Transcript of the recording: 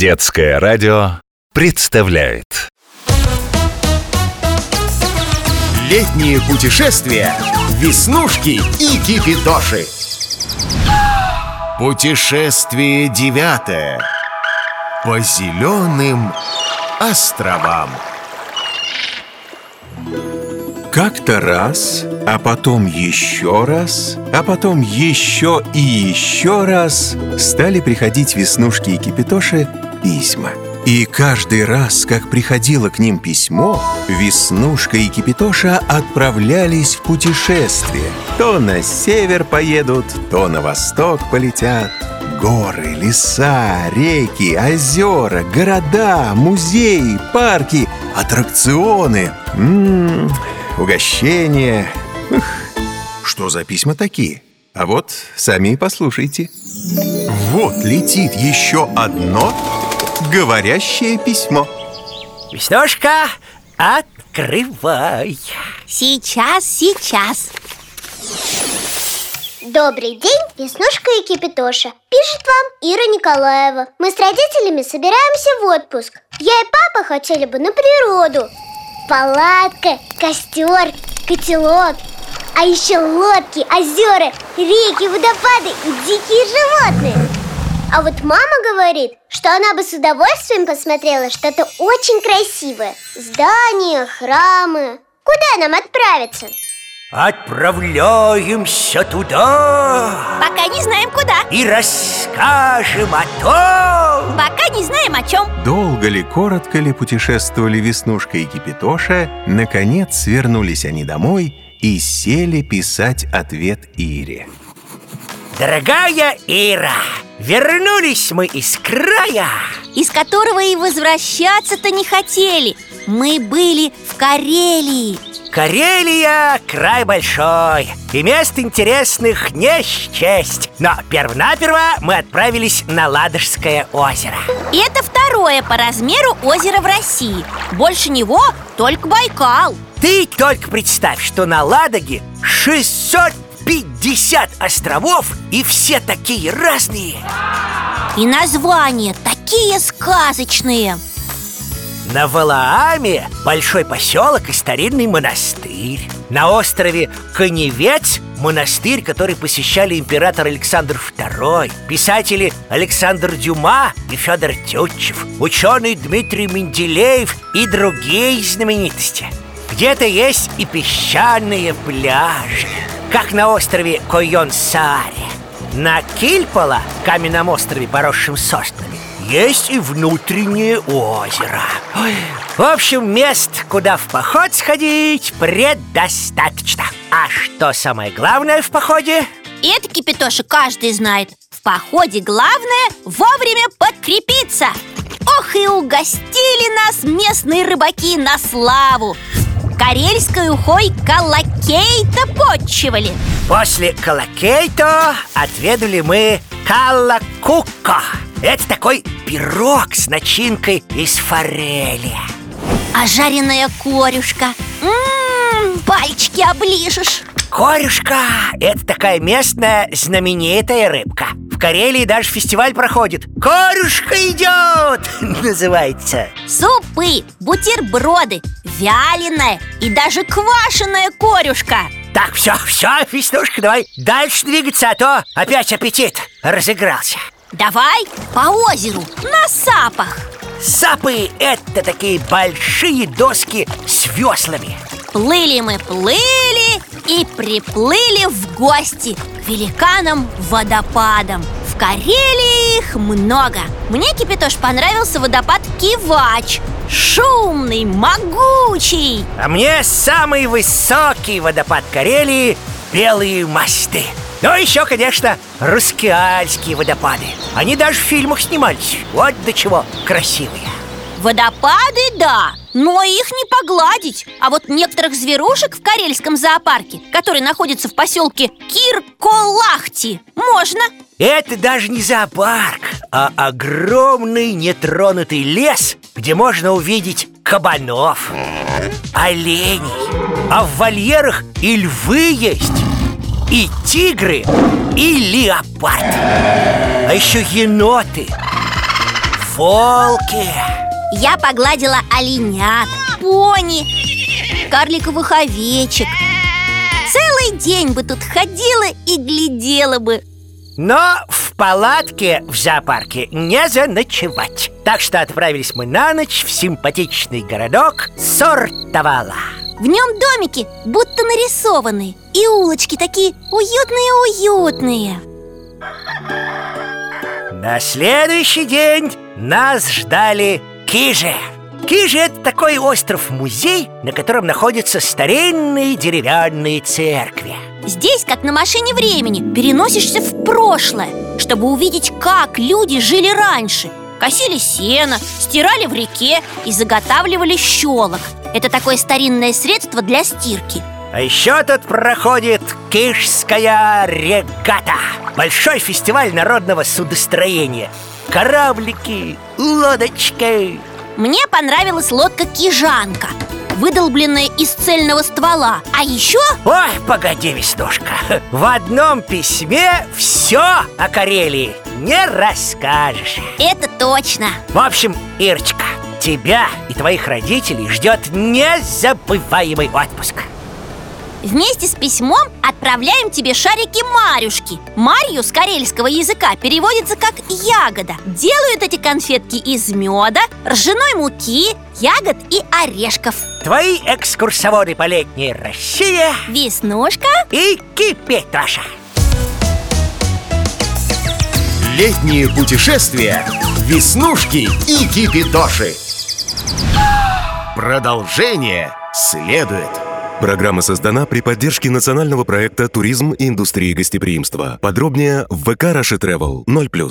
Детское радио представляет. Летние путешествия Веснушки и Кипитоши. Путешествие девятое По зеленым островам. Как-то раз, а потом еще раз, а потом еще и еще раз Стали приходить Веснушки и Кипитоши письма и каждый раз, как приходило к ним письмо, Веснушка и Кипитоша отправлялись в путешествие. То на север поедут, то на восток полетят. Горы, леса, реки, озера, города, музеи, парки, аттракционы, м-м, угощения. Ух, что за письма такие? А вот сами послушайте. Вот летит еще одно говорящее письмо. Веснушка, открывай. Сейчас, сейчас. Добрый день, Веснушка и Кипитоша Пишет вам Ира Николаева Мы с родителями собираемся в отпуск Я и папа хотели бы на природу Палатка, костер, котелок А еще лодки, озера, реки, водопады и дикие животные а вот мама говорит, что она бы с удовольствием посмотрела что-то очень красивое. Здания, храмы. Куда нам отправиться? Отправляемся туда. Пока не знаем куда. И расскажем о том. Пока не знаем о чем Долго ли, коротко ли путешествовали Веснушка и Кипитоша Наконец свернулись они домой и сели писать ответ Ире. Дорогая Ира, вернулись мы из края. Из которого и возвращаться-то не хотели. Мы были в Карелии. Карелия – край большой И мест интересных не счесть. Но первонаперво мы отправились на Ладожское озеро. И это второе по размеру озеро в России. Больше него только Байкал. Ты только представь, что на Ладоге 650 островов И все такие разные. И названия такие сказочные. На Валааме большой поселок и старинный монастырь. На острове Коневец монастырь, который посещали император Александр II Писатели Александр Дюма и Федор Тютчев Ученый Дмитрий Менделеев и другие знаменитости. Где-то есть и песчаные пляжи Как на острове Койон-Сааре На Кильпола, каменном острове, поросшем соснами есть и внутреннее озеро. В общем, мест, куда в поход сходить, предостаточно. А что самое главное в походе? Это, Кипитоша, каждый знает. В походе главное вовремя подкрепиться. Ох, и угостили нас местные рыбаки на славу Карельской ухой калакей-то подчивали После калакейто отведали мы калакука Это такой пирог с начинкой из форели. А жареная корюшка? Ммм, пальчики оближешь. Корюшка – это такая местная знаменитая рыбка. В Карелии даже фестиваль проходит. «Корюшка идет» называется. Супы, бутерброды, вяленая и даже квашеная корюшка. Так, все, все, Веснушка, давай дальше двигаться, а то опять аппетит разыгрался. Давай по озеру, на сапах. Сапы – это такие большие доски с веслами Плыли мы, плыли и приплыли в гости к великанам-водопадам В Карелии их много. Мне, Кипятош, понравился водопад Кивач Шумный, могучий. А мне самый высокий водопад Карелии – Белые мосты. Ну, еще, конечно, рускеальские водопады. Они даже в фильмах снимались. Вот до чего красивые Водопады, да, но их не погладить. А вот некоторых зверушек в карельском зоопарке Который находится в поселке Кирколахти Можно. Это даже не зоопарк, а огромный нетронутый лес Где можно увидеть кабанов, оленей. А в вольерах и львы есть и тигры, и леопард. А еще еноты волки Я погладила оленят, пони, карликовых овечек. Целый день бы тут ходила и глядела бы. Но в палатке в зоопарке не заночевать. Так что отправились мы на ночь в симпатичный городок Сортовала. В нем домики будто нарисованные И улочки такие уютные-уютные. На следующий день нас ждали Кижи Кижи – это такой остров-музей, на котором находятся старинные деревянные церкви. Здесь, как на машине времени, переносишься в прошлое Чтобы увидеть, как люди жили раньше. Косили сено, стирали в реке и заготавливали щелок Это такое старинное средство для стирки А еще тут проходит Кишская регата. Большой фестиваль народного судостроения. Кораблики, лодочки. Мне понравилась лодка «Кижанка» Выдолбленная из цельного ствола. А еще Ой, погоди, Веснушка. В одном письме все о Карелии не расскажешь. Это точно. В общем, Ирочка, тебя и твоих родителей ждет незабываемый отпуск Вместе с письмом отправляем тебе шарики Марюшки. Марью с карельского языка переводится как ягода Делают эти конфетки из меда, ржаной муки, ягод и орешков. Твои экскурсоводы по летней России. Веснушка. И Кипетоша Летние путешествия Веснушки и Кипитоши. Продолжение следует Программа создана при поддержке национального проекта «Туризм и индустрия гостеприимства». Подробнее в ВК «Раши Travel 0+.